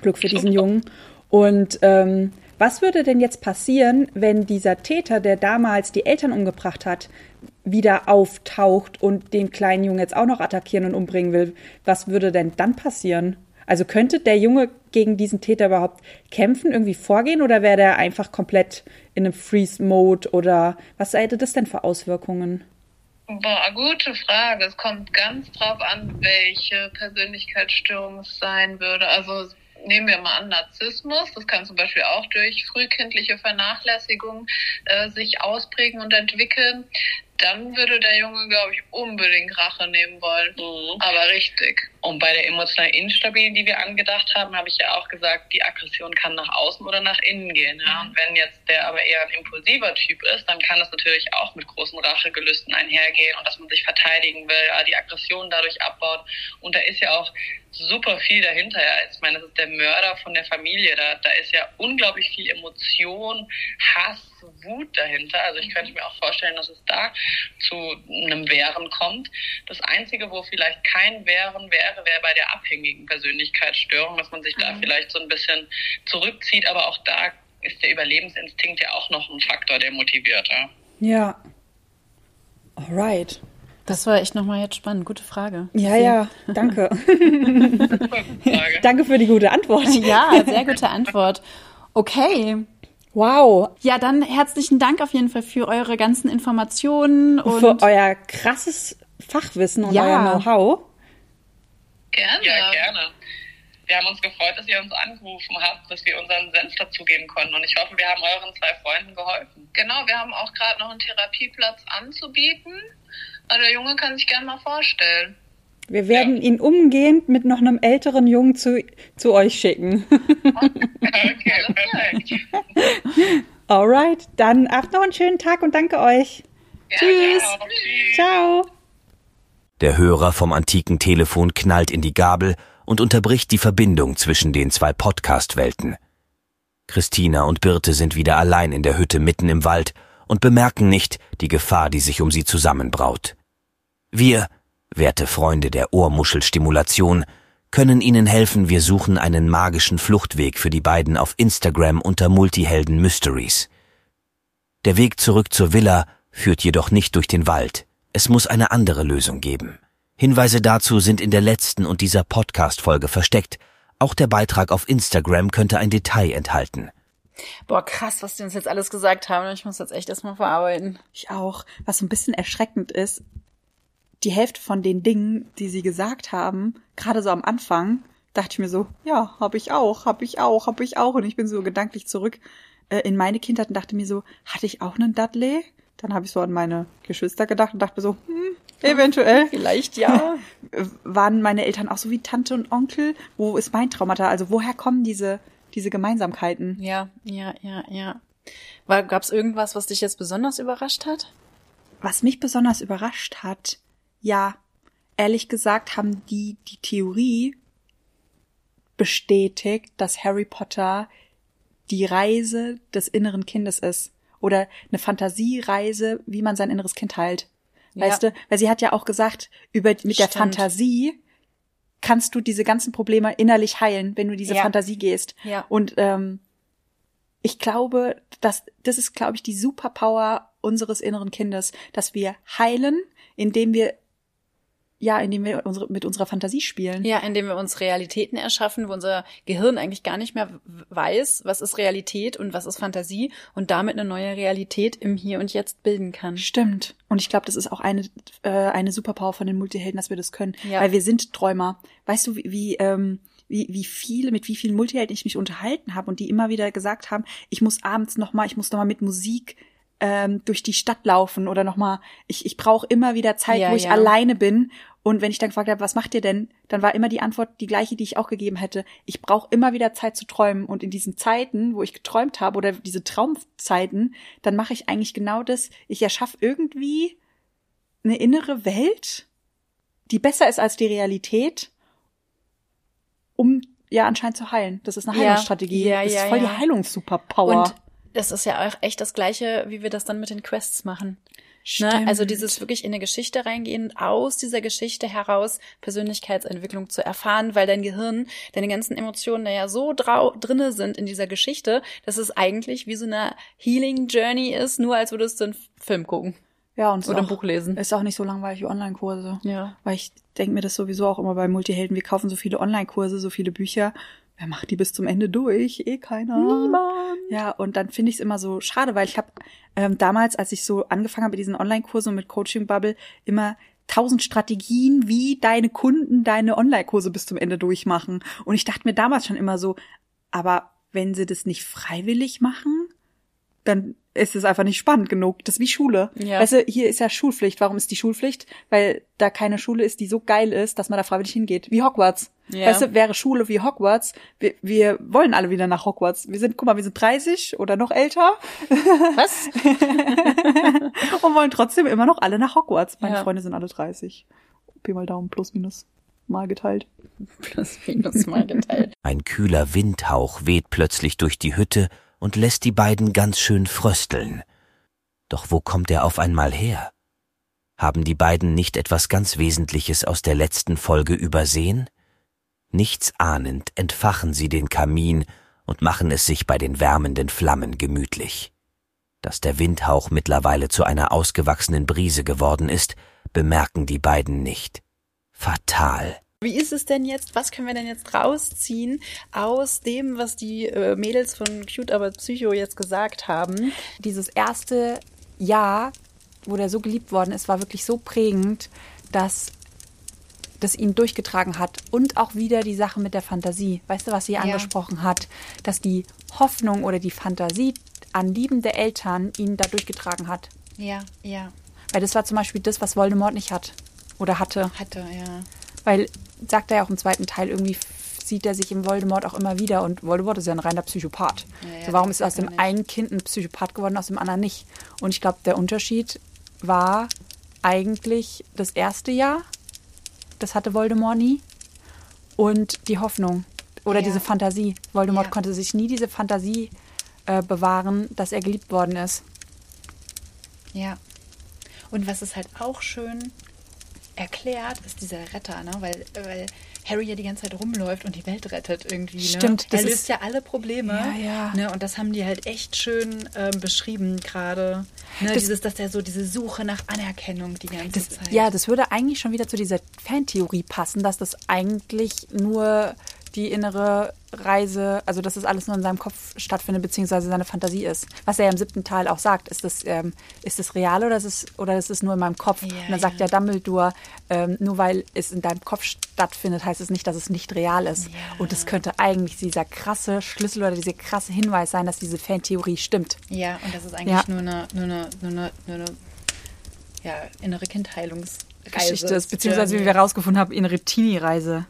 Glück für diesen Jungen. Und ähm, was würde denn jetzt passieren, wenn dieser Täter, der damals die Eltern umgebracht hat, wieder auftaucht und den kleinen Jungen jetzt auch noch attackieren und umbringen will? Was würde denn dann passieren? Also könnte der Junge gegen diesen Täter überhaupt kämpfen, irgendwie vorgehen oder wäre der einfach komplett in einem Freeze-Mode oder was hätte das denn für Auswirkungen? Boah, gute Frage. Es kommt ganz drauf an, welche Persönlichkeitsstörung es sein würde. Also nehmen wir mal an Narzissmus. Das kann zum Beispiel auch durch frühkindliche Vernachlässigung äh, sich ausprägen und entwickeln dann würde der Junge, glaube ich, unbedingt Rache nehmen wollen. Mhm. Aber richtig. Und bei der emotional Instabilen, die wir angedacht haben, habe ich ja auch gesagt, die Aggression kann nach außen oder nach innen gehen. Ja? Mhm. Und wenn jetzt der aber eher ein impulsiver Typ ist, dann kann das natürlich auch mit großen Rachegelüsten einhergehen und dass man sich verteidigen will, die Aggression dadurch abbaut. Und da ist ja auch super viel dahinter. Ja. Ich meine, das ist der Mörder von der Familie. Da, da ist ja unglaublich viel Emotion, Hass, Wut dahinter. Also ich könnte mir auch vorstellen, dass es da zu einem Wehren kommt. Das Einzige, wo vielleicht kein Wehren wäre, wäre bei der abhängigen Persönlichkeitsstörung, dass man sich da mhm. vielleicht so ein bisschen zurückzieht. Aber auch da ist der Überlebensinstinkt ja auch noch ein Faktor, der motiviert. Ja. ja. Alright. Das war echt nochmal jetzt spannend. Gute Frage. Ja, ja, danke. danke für die gute Antwort. Ja, sehr gute Antwort. Okay. Wow. Ja, dann herzlichen Dank auf jeden Fall für eure ganzen Informationen und für euer krasses Fachwissen und ja. euer Know-how. Gerne. Ja, gerne. Wir haben uns gefreut, dass ihr uns angerufen habt, dass wir unseren Senf dazugeben konnten. Und ich hoffe, wir haben euren zwei Freunden geholfen. Genau, wir haben auch gerade noch einen Therapieplatz anzubieten. Der Junge kann sich gerne mal vorstellen. Wir werden ja. ihn umgehend mit noch einem älteren Jungen zu, zu euch schicken. okay, perfekt. Alright, dann habt noch einen schönen Tag und danke euch. Ja, Tschüss. Ciao. Ciao. Der Hörer vom antiken Telefon knallt in die Gabel und unterbricht die Verbindung zwischen den zwei Podcast-Welten. Christina und Birte sind wieder allein in der Hütte mitten im Wald und bemerken nicht die Gefahr, die sich um sie zusammenbraut. Wir, werte Freunde der Ohrmuschelstimulation, können Ihnen helfen, wir suchen einen magischen Fluchtweg für die beiden auf Instagram unter Multihelden Mysteries. Der Weg zurück zur Villa führt jedoch nicht durch den Wald. Es muss eine andere Lösung geben. Hinweise dazu sind in der letzten und dieser Podcast-Folge versteckt. Auch der Beitrag auf Instagram könnte ein Detail enthalten. Boah, krass, was die uns jetzt alles gesagt haben. Ich muss jetzt echt erstmal verarbeiten. Ich auch. Was so ein bisschen erschreckend ist, die Hälfte von den Dingen, die sie gesagt haben, gerade so am Anfang, dachte ich mir so, ja, hab ich auch, hab ich auch, hab ich auch. Und ich bin so gedanklich zurück äh, in meine Kindheit und dachte mir so, hatte ich auch einen Dudley? Dann habe ich so an meine Geschwister gedacht und dachte mir so, hm, eventuell. Vielleicht ja. Waren meine Eltern auch so wie Tante und Onkel? Wo ist mein Traumata? Also woher kommen diese diese Gemeinsamkeiten. Ja, ja, ja, ja. Gab es irgendwas, was dich jetzt besonders überrascht hat? Was mich besonders überrascht hat, ja, ehrlich gesagt haben die die Theorie bestätigt, dass Harry Potter die Reise des inneren Kindes ist oder eine Fantasiereise, wie man sein inneres Kind heilt. Weißt ja. du, weil sie hat ja auch gesagt, über mit Stimmt. der Fantasie kannst du diese ganzen Probleme innerlich heilen, wenn du diese ja. Fantasie gehst. Ja. Und ähm, ich glaube, dass das ist, glaube ich, die Superpower unseres inneren Kindes, dass wir heilen, indem wir ja, indem wir unsere, mit unserer Fantasie spielen. Ja, indem wir uns Realitäten erschaffen, wo unser Gehirn eigentlich gar nicht mehr weiß, was ist Realität und was ist Fantasie und damit eine neue Realität im Hier und Jetzt bilden kann. Stimmt. Und ich glaube, das ist auch eine, äh, eine Superpower von den Multihelden, dass wir das können. Ja. Weil wir sind Träumer. Weißt du, wie, wie ähm, wie, wie viele, mit wie vielen Multihelden ich mich unterhalten habe und die immer wieder gesagt haben, ich muss abends nochmal, ich muss nochmal mit Musik ähm, durch die Stadt laufen oder nochmal, ich, ich brauche immer wieder Zeit, ja, wo ich ja. alleine bin und wenn ich dann gefragt habe, was macht ihr denn, dann war immer die Antwort die gleiche, die ich auch gegeben hätte. Ich brauche immer wieder Zeit zu träumen. Und in diesen Zeiten, wo ich geträumt habe, oder diese Traumzeiten, dann mache ich eigentlich genau das. Ich erschaffe irgendwie eine innere Welt, die besser ist als die Realität, um ja anscheinend zu heilen. Das ist eine. Heilungsstrategie. Ja, das ja, ist voll ja. die Heilungssuperpower. Und das ist ja auch echt das Gleiche, wie wir das dann mit den Quests machen. Ne? Also dieses wirklich in eine Geschichte reingehen, aus dieser Geschichte heraus Persönlichkeitsentwicklung zu erfahren, weil dein Gehirn, deine ganzen Emotionen da ja so drau drinne sind in dieser Geschichte, dass es eigentlich wie so eine Healing Journey ist, nur als würdest du einen Film gucken ja, und oder ein Buch lesen. ist auch nicht so langweilig wie Online-Kurse. Ja. Weil ich denke mir das sowieso auch immer bei Multihelden. Wir kaufen so viele Online-Kurse, so viele Bücher. Wer macht die bis zum Ende durch? Eh keiner. Niemand. Ja, und dann finde ich es immer so schade, weil ich habe ähm, damals, als ich so angefangen habe mit diesen Online-Kursen und mit Coaching Bubble, immer tausend Strategien, wie deine Kunden deine Online-Kurse bis zum Ende durchmachen. Und ich dachte mir damals schon immer so, aber wenn sie das nicht freiwillig machen, dann ist es einfach nicht spannend genug. Das ist wie Schule. Ja. Weißt du, hier ist ja Schulpflicht. Warum ist die Schulpflicht? Weil da keine Schule ist, die so geil ist, dass man da freiwillig hingeht. Wie Hogwarts. Ja. Weißt du, wäre Schule wie Hogwarts, wir, wir wollen alle wieder nach Hogwarts. Wir sind, guck mal, wir sind 30 oder noch älter Was? und wollen trotzdem immer noch alle nach Hogwarts. Meine Ja. Freunde sind alle 30. Pi mal Daumen, plus minus, mal geteilt. Plus minus mal geteilt. Ein kühler Windhauch weht plötzlich durch die Hütte und lässt die beiden ganz schön frösteln. Doch wo kommt er auf einmal her? Haben die beiden nicht etwas ganz Wesentliches aus der letzten Folge übersehen? Nichts ahnend entfachen sie den Kamin und machen es sich bei den wärmenden Flammen gemütlich. Dass der Windhauch mittlerweile zu einer ausgewachsenen Brise geworden ist, bemerken die beiden nicht. Fatal. Wie ist es denn jetzt? Was können wir denn jetzt rausziehen aus dem, was die äh, Mädels von Cute aber Psycho jetzt gesagt haben? Dieses erste Jahr, wo der so geliebt worden ist, war wirklich so prägend, dass das ihn durchgetragen hat. Und auch wieder die Sache mit der Fantasie. Weißt du, was sie angesprochen hat? Dass die Hoffnung oder die Fantasie an liebende Eltern ihn da durchgetragen hat. Ja, ja, Weil das war zum Beispiel das, was Voldemort nicht hat. Oder hatte. hatte, ja. Weil, sagt er ja auch im zweiten Teil, irgendwie sieht er sich im Voldemort auch immer wieder. Und Voldemort ist ja ein reiner Psychopath. Ja, ja, so, warum ist aus ja dem nicht. einen Kind ein Psychopath geworden, aus dem anderen nicht? Und ich glaube, der Unterschied war eigentlich das erste Jahr. Das hatte Voldemort nie. Und die Hoffnung. Oder Ja. diese Fantasie. Voldemort Ja. konnte sich nie diese Fantasie äh, bewahren, dass er geliebt worden ist. Ja. Und was es halt auch schön erklärt, ist dieser Retter, ne? Weil, weil Harry ja die ganze Zeit rumläuft und die Welt rettet irgendwie. Ne? Stimmt, Er löst ja alle Probleme. Ja, ja. Ne? Und das haben die halt echt schön ähm, beschrieben gerade. Ne? Das- Dieses, dass er so diese Suche nach Anerkennung die ganze Das, Zeit. ja, das würde eigentlich schon wieder zu dieser Fantheorie passen, dass das eigentlich nur die innere Reise, also dass das alles nur in seinem Kopf stattfindet, beziehungsweise seine Fantasie ist. Was er ja im siebten Teil auch sagt, ist das, ähm, ist das real oder ist es, oder ist es nur in meinem Kopf? Ja, Und dann sagt ja. ja Dumbledore, ähm, nur weil es in deinem Kopf stattfindet, heißt es nicht, dass es nicht real ist. Ja. Und es könnte eigentlich dieser krasse Schlüssel oder dieser krasse Hinweis sein, dass diese Fantheorie stimmt. Ja, und das ist eigentlich Ja. nur eine, nur eine, nur eine, nur eine ja, innere Kindheilungsreise. Geschichte ist, beziehungsweise wie wir rausgefunden haben, innere Teenie-Reise.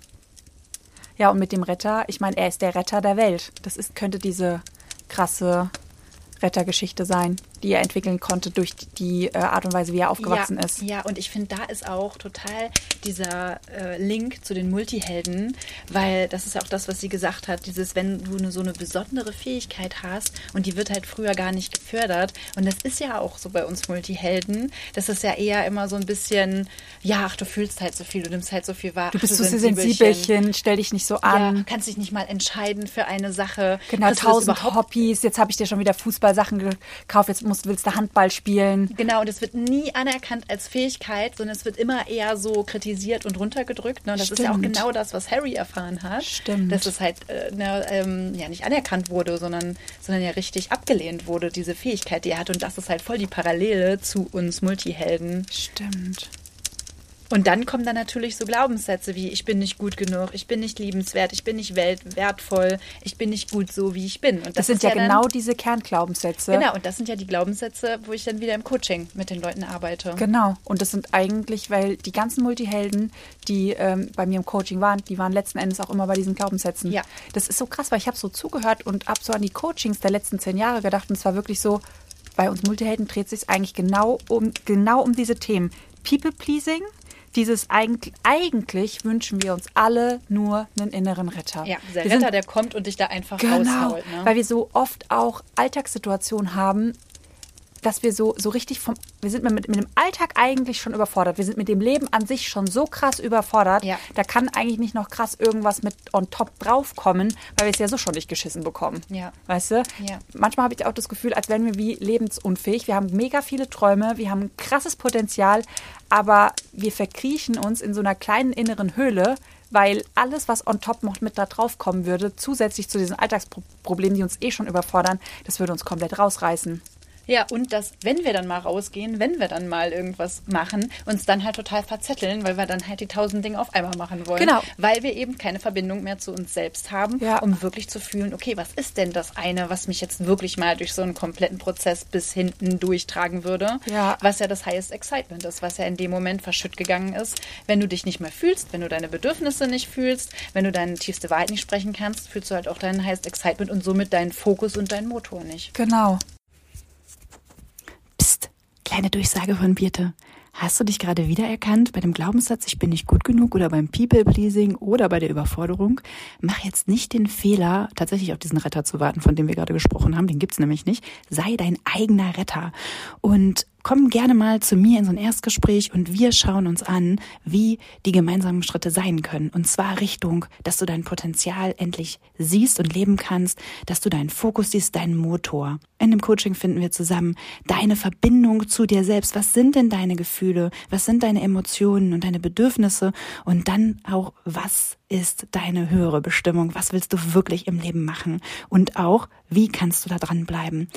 Ja, und mit dem Retter, ich meine, er ist der Retter der Welt. Das ist, könnte diese krasse Rettergeschichte sein, die er entwickeln konnte durch die, äh, Art und Weise, wie er aufgewachsen ja, ist. Ja, und ich finde, da ist auch total dieser äh, Link zu den Multihelden, weil das ist ja auch das, was sie gesagt hat, dieses, wenn du eine, so eine besondere Fähigkeit hast und die wird halt früher gar nicht gefördert und das ist ja auch so bei uns Multihelden, das ist ja eher immer so ein bisschen, ja, ach, du fühlst halt so viel, du nimmst halt so viel wahr. Du bist so Sensibelchen. stell dich nicht so Ja, an. kannst dich nicht mal entscheiden für eine Sache. Genau, tausend Hobbys. Jetzt habe ich dir schon wieder Fußballsachen gekauft. Jetzt musst, willst du Handball spielen. Genau, und es wird nie anerkannt als Fähigkeit, sondern es wird immer eher so kritisiert und runtergedrückt. Ne? Und das ist ja auch Stimmt. genau das, was Harry erfahren hat. Stimmt. Dass es halt äh, ne, ähm, ja nicht anerkannt wurde, sondern, sondern ja richtig abgelehnt wurde, diese Fähigkeit, die er hat. Und das ist halt voll die Parallele zu uns Multihelden. Stimmt. Und dann kommen dann natürlich so Glaubenssätze wie ich bin nicht gut genug, ich bin nicht liebenswert, ich bin nicht wertvoll, ich bin nicht gut so, wie ich bin. Und das, Das, sind ja, dann- genau diese Kernglaubenssätze. Genau, und das sind ja die Glaubenssätze, wo ich dann wieder im Coaching mit den Leuten arbeite. Genau. Und das sind eigentlich, weil die ganzen Multihelden, die ähm, bei mir im Coaching waren, die waren letzten Endes auch immer bei diesen Glaubenssätzen. Ja. Das ist so krass, weil ich habe so zugehört und habe so an die Coachings der letzten zehn Jahre gedacht und es war wirklich so, bei uns Multihelden dreht sich eigentlich genau um, genau um diese Themen. People-Pleasing, dieses eigentlich, eigentlich wünschen wir uns alle nur einen inneren Retter. Ja, der wir Retter, sind, der kommt und dich da einfach genau, raushaut. Ne? weil wir so oft auch Alltagssituationen haben, dass wir so, so richtig vom, wir sind mit, mit dem Alltag eigentlich schon überfordert. Wir sind mit dem Leben an sich schon so krass überfordert. Ja. Da kann eigentlich nicht noch krass irgendwas mit on top draufkommen, weil wir es ja so schon nicht geschissen bekommen. Ja. Weißt du? Ja. Manchmal habe ich auch das Gefühl, als wären wir wie lebensunfähig. Wir haben mega viele Träume, wir haben ein krasses Potenzial, aber wir verkriechen uns in so einer kleinen inneren Höhle, weil alles, was on top noch mit da drauf kommen würde, zusätzlich zu diesen Alltagsproblemen, die uns eh schon überfordern, das würde uns komplett rausreißen. Ja, und dass, wenn wir dann mal rausgehen, wenn wir dann mal irgendwas machen, uns dann halt total verzetteln, weil wir dann halt die tausend Dinge auf einmal machen wollen. Genau. Weil wir eben keine Verbindung mehr zu uns selbst haben, Ja. um wirklich zu fühlen, okay, was ist denn das eine, was mich jetzt wirklich mal durch so einen kompletten Prozess bis hinten durchtragen würde? Ja. Was ja das Highest Excitement ist, was ja in dem Moment verschütt gegangen ist. Wenn du dich nicht mehr fühlst, wenn du deine Bedürfnisse nicht fühlst, wenn du deine tiefste Wahrheit nicht sprechen kannst, fühlst du halt auch deinen Highest Excitement und somit deinen Fokus und deinen Motor nicht. Genau. Kleine Durchsage von Birte. Hast du dich gerade wiedererkannt bei dem Glaubenssatz, ich bin nicht gut genug oder beim People-Pleasing oder bei der Überforderung? Mach jetzt nicht den Fehler, tatsächlich auf diesen Retter zu warten, von dem wir gerade gesprochen haben. Den gibt's nämlich nicht. Sei dein eigener Retter. Und komm gerne mal zu mir in so ein Erstgespräch und wir schauen uns an, wie die gemeinsamen Schritte sein können. Und zwar Richtung, dass du dein Potenzial endlich siehst und leben kannst, dass du deinen Fokus siehst, deinen Motor. In dem Coaching finden wir zusammen deine Verbindung zu dir selbst. Was sind denn deine Gefühle? Was sind deine Emotionen und deine Bedürfnisse? Und dann auch, was ist deine höhere Bestimmung? Was willst du wirklich im Leben machen? Und auch, wie kannst du da dranbleiben?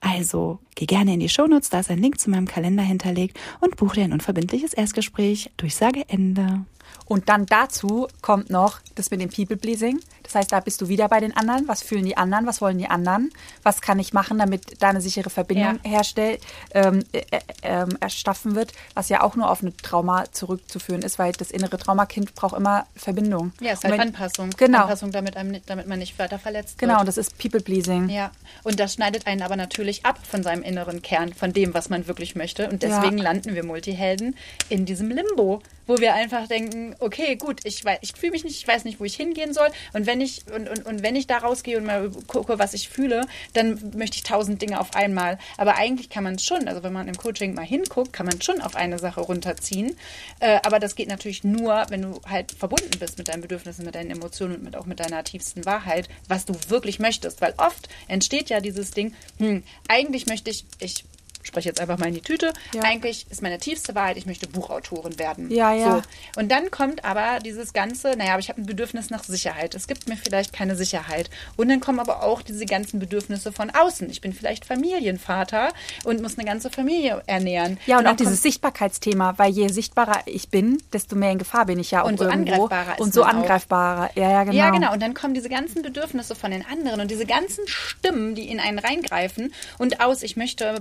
Also, geh gerne in die Shownotes, da ist ein Link zu meinem Kalender hinterlegt und buch dir ein unverbindliches Erstgespräch. Durchsage Ende. Und dann dazu kommt noch das mit dem People-Pleasing. Das heißt, da bist du wieder bei den anderen. Was fühlen die anderen? Was wollen die anderen? Was kann ich machen, damit da eine sichere Verbindung Ja. herstellt, ähm, äh, äh, ähm, erschaffen wird? Was ja auch nur auf ein Trauma zurückzuführen ist, weil das innere Traumakind braucht immer Verbindung. Ja, ist Und halt wenn- Anpassung. Genau. Anpassung, damit, einem, damit man nicht weiter verletzt Genau, wird. das ist People-Pleasing. Ja, und das schneidet einen aber natürlich ab von seinem inneren Kern, von dem, was man wirklich möchte. Und deswegen Ja. landen wir Multihelden in diesem Limbo, wo wir einfach denken, okay, gut, ich, wei- ich fühle mich nicht, ich weiß nicht, wo ich hingehen soll. Und wenn ich, und, und, und wenn ich da rausgehe und mal gucke, was ich fühle, dann möchte ich tausend Dinge auf einmal. Aber eigentlich kann man schon, also wenn man im Coaching mal hinguckt, kann man schon auf eine Sache runterziehen. Äh, aber das geht natürlich nur, wenn du halt verbunden bist mit deinen Bedürfnissen, mit deinen Emotionen und mit, auch mit deiner tiefsten Wahrheit, was du wirklich möchtest. Weil oft entsteht ja dieses Ding, hm, eigentlich möchte ich, ich spreche jetzt einfach mal in die Tüte, Ja. eigentlich ist meine tiefste Wahrheit, ich möchte Buchautorin werden. Ja, ja. So. Und dann kommt aber dieses ganze, naja, aber ich habe ein Bedürfnis nach Sicherheit. Es gibt mir vielleicht keine Sicherheit. Und dann kommen aber auch diese ganzen Bedürfnisse von außen. Ich bin vielleicht Familienvater und muss eine ganze Familie ernähren. Ja, und, dann auch dieses Sichtbarkeitsthema, weil je sichtbarer ich bin, desto mehr in Gefahr bin ich ja auch Und so irgendwo. angreifbarer ist und so man auch. angreifbarer. Ja, ja, genau. Ja, genau. Und dann kommen diese ganzen Bedürfnisse von den anderen und diese ganzen Stimmen, die in einen reingreifen und aus, ich möchte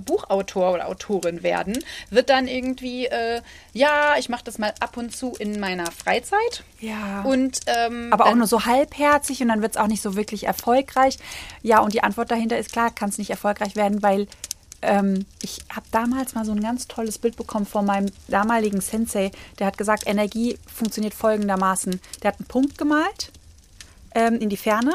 Buchautor oder Autorin werden, wird dann irgendwie, äh, ja, ich mache das mal ab und zu in meiner Freizeit. Ja. Und, ähm, aber auch nur so halbherzig und dann wird es auch nicht so wirklich erfolgreich. Ja, und die Antwort dahinter ist klar, kann es nicht erfolgreich werden, weil ähm, ich habe damals mal so ein ganz tolles Bild bekommen von meinem damaligen Sensei. Der hat gesagt, Energie funktioniert folgendermaßen. Der hat einen Punkt gemalt ähm, in die Ferne.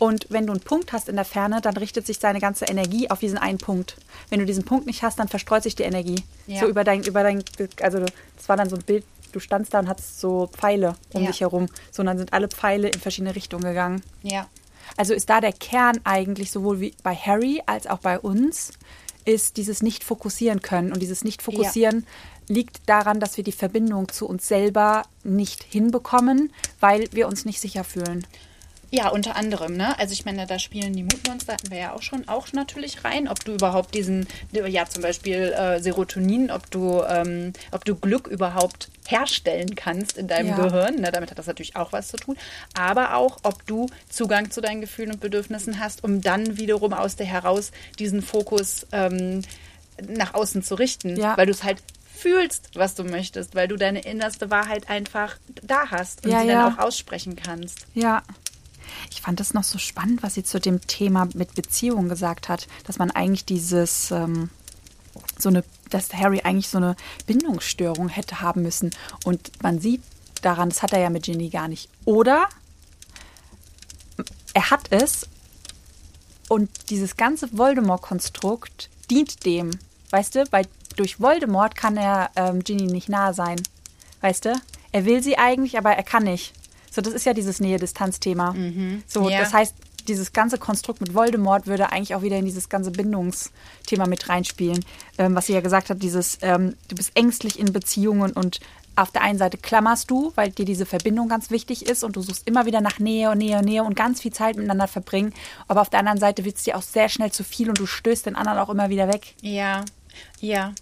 Und wenn du einen Punkt hast in der Ferne, dann richtet sich seine ganze Energie auf diesen einen Punkt. Wenn du diesen Punkt nicht hast, dann verstreut sich die Energie. Ja. So über dein, über dein, also das war dann so ein Bild, du standst da und hattest so Pfeile um Ja. dich herum. So, und dann sind alle Pfeile in verschiedene Richtungen gegangen. ja. Also ist da der Kern eigentlich sowohl wie bei Harry als auch bei uns, ist dieses nicht fokussieren können. Und dieses nicht fokussieren liegt daran, dass wir die Verbindung zu uns selber nicht hinbekommen, weil wir uns nicht sicher fühlen. Ja, unter anderem, ne? Also ich meine, da spielen die Mutmonster, hatten wir ja auch schon, auch natürlich rein, ob du überhaupt diesen, ja zum Beispiel äh, Serotonin, ob du, ähm, ob du Glück überhaupt herstellen kannst in deinem Ja. Gehirn, ne? damit hat das natürlich auch was zu tun, aber auch, ob du Zugang zu deinen Gefühlen und Bedürfnissen hast, um dann wiederum aus dir heraus diesen Fokus ähm, nach außen zu richten, Ja. weil du es halt fühlst, was du möchtest, weil du deine innerste Wahrheit einfach da hast und Ja, sie ja. dann auch aussprechen kannst. Ja. Ich fand das noch so spannend, was sie zu dem Thema mit Beziehungen gesagt hat, dass man eigentlich dieses, ähm, so eine, dass Harry eigentlich so eine Bindungsstörung hätte haben müssen. Und man sieht daran, das hat er ja mit Ginny gar nicht. Oder er hat es und dieses ganze Voldemort-Konstrukt dient dem. Weißt du, weil durch Voldemort kann er ähm, Ginny nicht nahe sein. Weißt du? Er will sie eigentlich, aber er kann nicht. So, das ist ja dieses Nähe-Distanz-Thema. So, Ja. das heißt, dieses ganze Konstrukt mit Voldemort würde eigentlich auch wieder in dieses ganze Bindungsthema mit reinspielen. Ähm, was sie ja gesagt hat, dieses, ähm, du bist ängstlich in Beziehungen und auf der einen Seite klammerst du, weil dir diese Verbindung ganz wichtig ist und du suchst immer wieder nach Nähe und Nähe und Nähe und ganz viel Zeit miteinander verbringen. Aber auf der anderen Seite wird es dir auch sehr schnell zu viel und du stößt den anderen auch immer wieder weg. Ja, ja.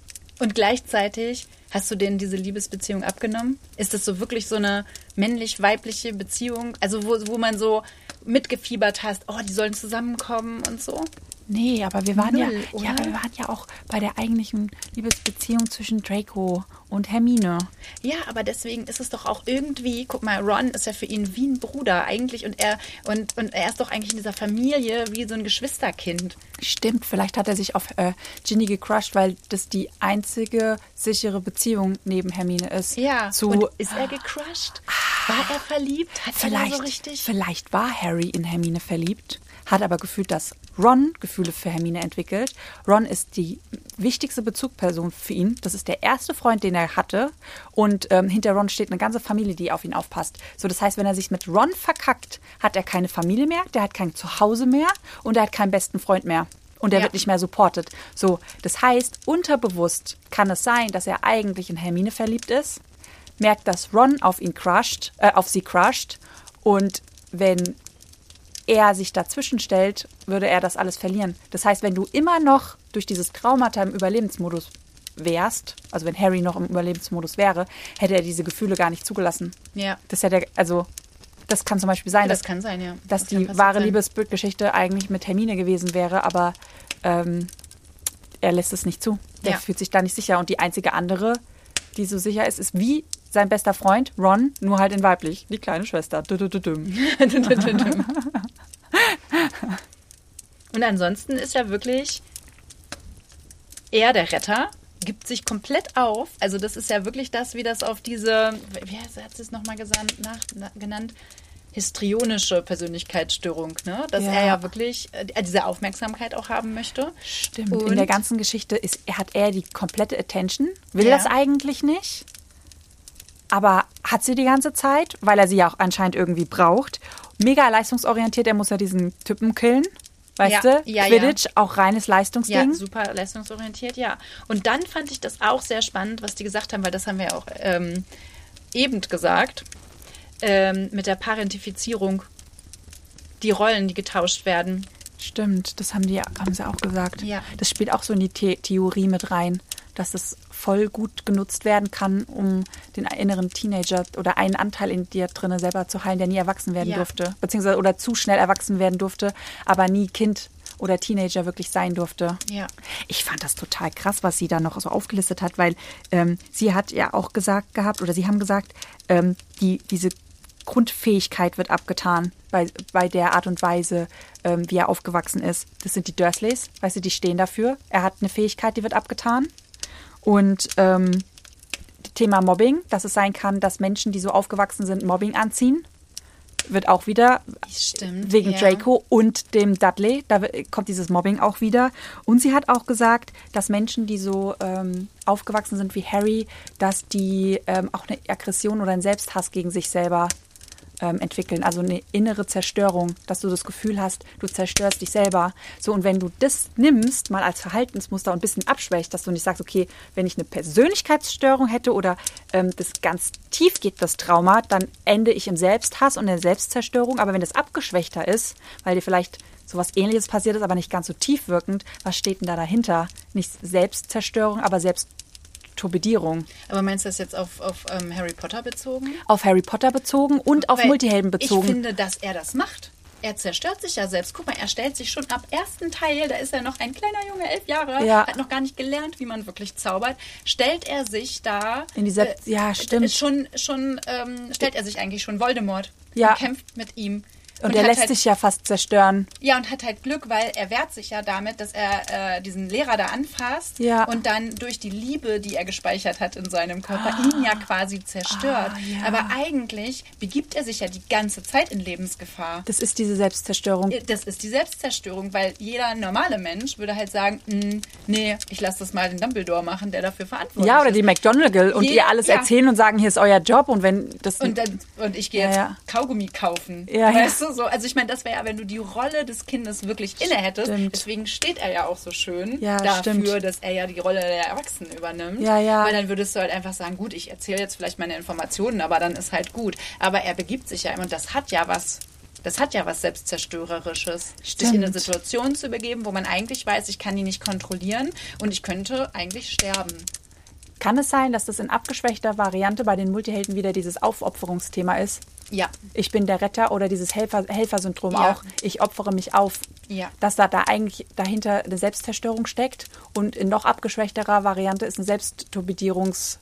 Und gleichzeitig hast du denen diese Liebesbeziehung abgenommen? Ist das so wirklich so eine männlich-weibliche Beziehung? Also wo, wo man so mitgefiebert hast, oh, die sollen zusammenkommen und so? Nee, aber wir waren ja, Null, oder? ja, aber wir waren ja auch bei der eigentlichen Liebesbeziehung zwischen Draco und Hermine. Ja, aber deswegen ist es doch auch irgendwie, guck mal, Ron ist ja für ihn wie ein Bruder eigentlich und er und, und er ist doch eigentlich in dieser Familie wie so ein Geschwisterkind. Stimmt, vielleicht hat er sich auf äh, Ginny gecrushed, weil das die einzige sichere Beziehung neben Hermine ist. Ja, zu und ist er gecrushed? War er verliebt? Hat er vielleicht, da so richtig? vielleicht war Harry in Hermine verliebt, hat aber gefühlt, dass Ron Gefühle für Hermine entwickelt. Ron ist die wichtigste Bezugsperson für ihn. Das ist der erste Freund, den er hatte. Und ähm, hinter Ron steht eine ganze Familie, die auf ihn aufpasst. So, das heißt, wenn er sich mit Ron verkackt, hat er keine Familie mehr, der hat kein Zuhause mehr und er hat keinen besten Freund mehr. Und er Ja. wird nicht mehr supported. So, das heißt, unterbewusst kann es sein, dass er eigentlich in Hermine verliebt ist, merkt, dass Ron auf ihn crusht, äh, auf sie crusht und wenn er sich dazwischen stellt, würde er das alles verlieren. Das heißt, wenn du immer noch durch dieses Traumata im Überlebensmodus wärst, also wenn Harry noch im Überlebensmodus wäre, hätte er diese Gefühle gar nicht zugelassen. Ja. Das hätte er, also das kann zum Beispiel sein, Ja, das dass, kann sein, ja. dass Das die wahre sein. Liebesgeschichte eigentlich mit Hermine gewesen wäre, aber ähm, er lässt es nicht zu. Der Ja. fühlt sich da nicht sicher. Und die einzige andere, die so sicher ist, ist wie sein bester Freund, Ron, nur halt in weiblich. Die kleine Schwester. Du, du, du, dum. Und ansonsten ist er wirklich er der Retter, gibt sich komplett auf. Also das ist ja wirklich das, wie das auf diese, wie hat sie es nochmal genannt? Histrionische Persönlichkeitsstörung, ne? Dass Ja. er ja wirklich äh, diese Aufmerksamkeit auch haben möchte. Stimmt. Und In der ganzen Geschichte ist, hat er die komplette Attention, will Ja. das eigentlich nicht, aber hat sie die ganze Zeit, weil er sie ja auch anscheinend irgendwie braucht. Mega leistungsorientiert, er muss ja diesen Typen killen. Weißt Ja, du? ja, ja. Quidditch, auch reines Ja, Leistungsding. super leistungsorientiert, ja. Und dann fand ich das auch sehr spannend, was die gesagt haben, weil das haben wir ja auch ähm, eben gesagt, ähm, mit der Parentifizierung. Die Rollen, die getauscht werden. Stimmt, das haben die haben sie auch gesagt. Ja. Das spielt auch so in die The Theorie mit rein, dass es voll gut genutzt werden kann, um den inneren Teenager oder einen Anteil in dir drinne selber zu heilen, der nie erwachsen werden Ja. durfte, beziehungsweise oder zu schnell erwachsen werden durfte, aber nie Kind oder Teenager wirklich sein durfte. Ja. Ich fand das total krass, was sie da noch so aufgelistet hat, weil ähm, sie hat ja auch gesagt gehabt, oder sie haben gesagt, ähm, die, diese Grundfähigkeit wird abgetan bei, bei der Art und Weise, ähm, wie er aufgewachsen ist. Das sind die Dursleys, weißt du, die stehen dafür. Er hat eine Fähigkeit, die wird abgetan. Und ähm, Thema Mobbing, dass es sein kann, dass Menschen, die so aufgewachsen sind, Mobbing anziehen, wird auch wieder Stimmt. wegen ja. Draco und dem Dudley. Da kommt dieses Mobbing auch wieder. Und sie hat auch gesagt, dass Menschen, die so ähm, aufgewachsen sind wie Harry, dass die ähm, auch eine Aggression oder einen Selbsthass gegen sich selber ähm, entwickeln. Also eine innere Zerstörung, dass du das Gefühl hast, du zerstörst dich selber. So, und wenn du das nimmst, mal als Verhaltensmuster und ein bisschen abschwächst, dass du nicht sagst, okay, wenn ich eine Persönlichkeitsstörung hätte oder ähm, das ganz tief geht, das Trauma, dann ende ich im Selbsthass und in der Selbstzerstörung. Aber wenn das abgeschwächter ist, weil dir vielleicht sowas ähnliches passiert ist, aber nicht ganz so tief wirkend, was steht denn da dahinter? Nicht Selbstzerstörung, aber Selbsttorpedierung. Aber meinst du das jetzt auf, auf ähm, Harry Potter bezogen? Auf Harry Potter bezogen und auf Weil Multihelden bezogen. Ich finde, dass er das macht. Er zerstört sich ja selbst. Guck mal, er stellt sich schon ab ersten Teil, da ist er noch ein kleiner Junge, elf Jahre, Ja. hat noch gar nicht gelernt, wie man wirklich zaubert, stellt er sich da In die Sep- ja, stimmt. Schon, schon ähm, stellt er sich eigentlich schon Voldemort Ja. und kämpft mit ihm. Und, er hat lässt halt, sich ja fast zerstören. Ja, und hat halt Glück, weil er wehrt sich ja damit, dass er äh, diesen Lehrer da anfasst Ja. und dann durch die Liebe, die er gespeichert hat in seinem Körper, ihn ja quasi zerstört. Ah, ja. Aber eigentlich begibt er sich ja die ganze Zeit in Lebensgefahr. Das ist diese Selbstzerstörung. Das ist die Selbstzerstörung, weil jeder normale Mensch würde halt sagen, "Mm, nee, ich lasse das mal den Dumbledore machen, der dafür verantwortlich Ja, oder ist. die McGonagall und Je- ihr alles ja. erzählen und sagen, hier ist euer Job und wenn das Und, dann, und ich gehe jetzt. Kaugummi kaufen. Ja, ja. weißt du so? Also ich meine, das wäre ja, wenn du die Rolle des Kindes wirklich inne hättest. Stimmt. Deswegen steht er ja auch so schön Ja, dafür, stimmt. dass er ja die Rolle der Erwachsenen übernimmt. Ja, ja. Weil dann würdest du halt einfach sagen, gut, ich erzähle jetzt vielleicht meine Informationen, aber dann ist halt gut. Aber er begibt sich ja immer und das hat ja was. Das hat ja was Selbstzerstörerisches, sich in eine. Situation zu begeben, wo man eigentlich weiß, ich kann die nicht kontrollieren und ich könnte eigentlich sterben. Kann es sein, dass das in abgeschwächter Variante bei den Multihelden wieder dieses Aufopferungsthema ist. Ja, Ich bin der Retter oder dieses Helfer, Helfersyndrom Ja. auch. Ich opfere mich auf. Ja. Dass da, da eigentlich dahinter eine Selbstzerstörung steckt und in noch abgeschwächterer Variante ist eine Selbsttorpedierungs-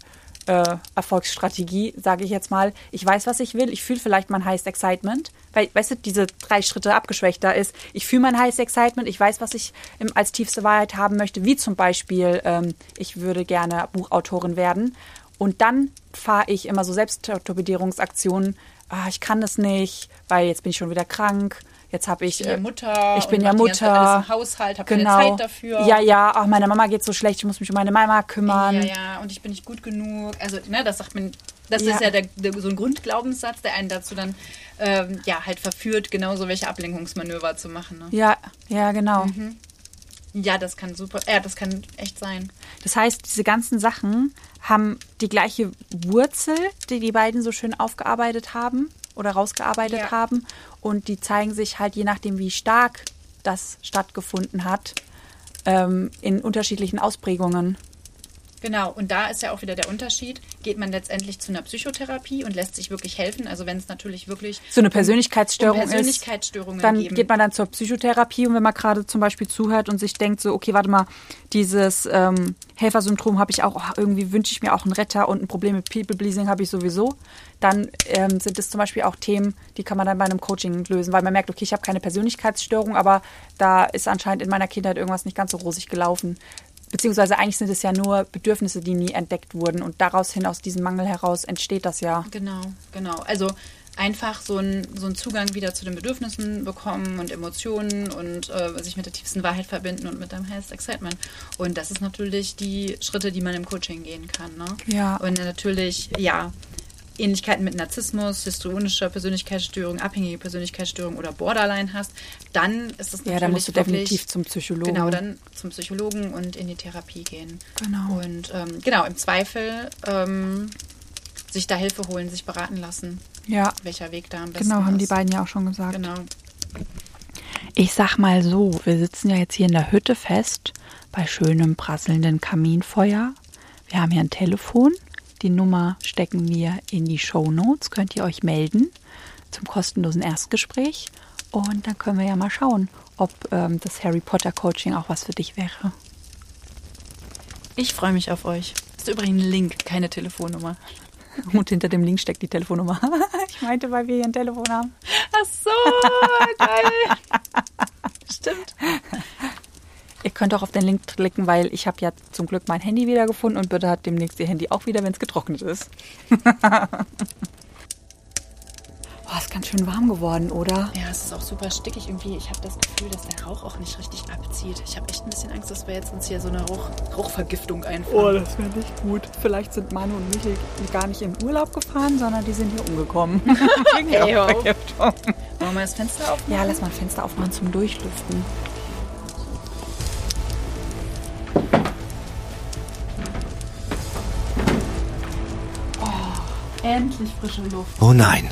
äh, Erfolgsstrategie, sage ich jetzt mal. Ich weiß, was ich will. Ich fühle vielleicht mein Highest Excitement. Weil, weißt du, diese drei Schritte abgeschwächter ist, ich fühle mein Highest Excitement, ich weiß, was ich im, als tiefste Wahrheit haben möchte, wie zum Beispiel, ähm, ich würde gerne Buchautorin werden. Und dann fahre ich immer so Selbsttorpedierungsaktionen. Ah, ich kann das nicht, weil jetzt bin ich schon wieder krank. Jetzt habe ich. ich bin ja äh, Mutter. ich bin ja Mutter. Haushalt, habe genau. keine Zeit dafür. Ja, ja, ach, meiner Mama geht so schlecht, ich muss mich um meine Mama kümmern. Ja, ja, und ich bin nicht gut genug. Also, ne, das sagt man, das Ja. ist ja der, der, so ein Grundglaubenssatz, der einen dazu dann ähm, ja halt verführt, genauso welche Ablenkungsmanöver zu machen. Ne? Ja, ja, genau. Mhm. Ja, das kann super, ja, das kann echt sein. Das heißt, diese ganzen Sachen haben die gleiche Wurzel, die die beiden so schön aufgearbeitet haben oder rausgearbeitet Ja. haben. Und die zeigen sich halt, je nachdem, wie stark das stattgefunden hat, ähm, in unterschiedlichen Ausprägungen. Genau, und da ist ja auch wieder der Unterschied. Geht man letztendlich zu einer Psychotherapie und lässt sich wirklich helfen? Also wenn es natürlich wirklich So eine Persönlichkeitsstörung um Persönlichkeitsstörungen ist, dann geben. geht man dann zur Psychotherapie und wenn man gerade zum Beispiel zuhört und sich denkt so, okay, warte mal, dieses ähm, Helfersyndrom habe ich auch, oh, irgendwie wünsche ich mir auch einen Retter und ein Problem mit People-Pleasing habe ich sowieso, dann ähm, sind das zum Beispiel auch Themen, die kann man dann bei einem Coaching lösen, weil man merkt, okay, ich habe keine Persönlichkeitsstörung, aber da ist anscheinend in meiner Kindheit irgendwas nicht ganz so rosig gelaufen. Beziehungsweise eigentlich sind es ja nur Bedürfnisse, die nie entdeckt wurden und daraus hin, aus diesem Mangel heraus entsteht das ja. Genau, genau. Also einfach so einen so einen Zugang wieder zu den Bedürfnissen bekommen und Emotionen und äh, sich mit der tiefsten Wahrheit verbinden und mit deinem Highest Excitement. Und das ist natürlich die Schritte, die man im Coaching gehen kann. Ne? Ja. Und natürlich, ja, Ähnlichkeiten mit Narzissmus, histrionischer Persönlichkeitsstörung, abhängige Persönlichkeitsstörung oder Borderline hast, dann ist es natürlich Ja, da musst du definitiv zum Psychologen. Genau, dann zum Psychologen und in die Therapie gehen. Genau. Und ähm, genau, im Zweifel ähm, sich da Hilfe holen, sich beraten lassen, Ja, welcher Weg da am besten genau, haben die ist. beiden ja auch schon gesagt. Genau. Ich sag mal so, wir sitzen ja jetzt hier in der Hütte fest bei schönem prasselnden Kaminfeuer. Wir haben hier ein Telefon. Die Nummer stecken wir in die Show Notes. Könnt ihr euch melden zum kostenlosen Erstgespräch. Und dann können wir ja mal schauen, ob ähm, das Harry Potter Coaching auch was für dich wäre. Ich freue mich auf euch. Das ist übrigens ein Link, keine Telefonnummer. Und hinter dem Link steckt die Telefonnummer. ich meinte, weil wir hier ein Telefon haben. Ach so, geil. Stimmt. Ihr könnt auch auf den Link klicken, weil ich habe ja zum Glück mein Handy wiedergefunden und Birte hat demnächst ihr Handy auch wieder, wenn es getrocknet ist. oh, ist ganz schön warm geworden, oder? Ja, es ist auch super stickig irgendwie. Ich habe das Gefühl, dass der Rauch auch nicht richtig abzieht. Ich habe echt ein bisschen Angst, dass wir jetzt uns hier so eine Rauch Rauchvergiftung einfahren. das wäre nicht gut. Vielleicht sind Manu und Michel gar nicht in Urlaub gefahren, sondern die sind hier umgekommen. Ey. Wollen wir mal das Fenster aufmachen? Ja, lass mal ein Fenster aufmachen zum Durchlüften. Endlich frische Luft. Oh nein.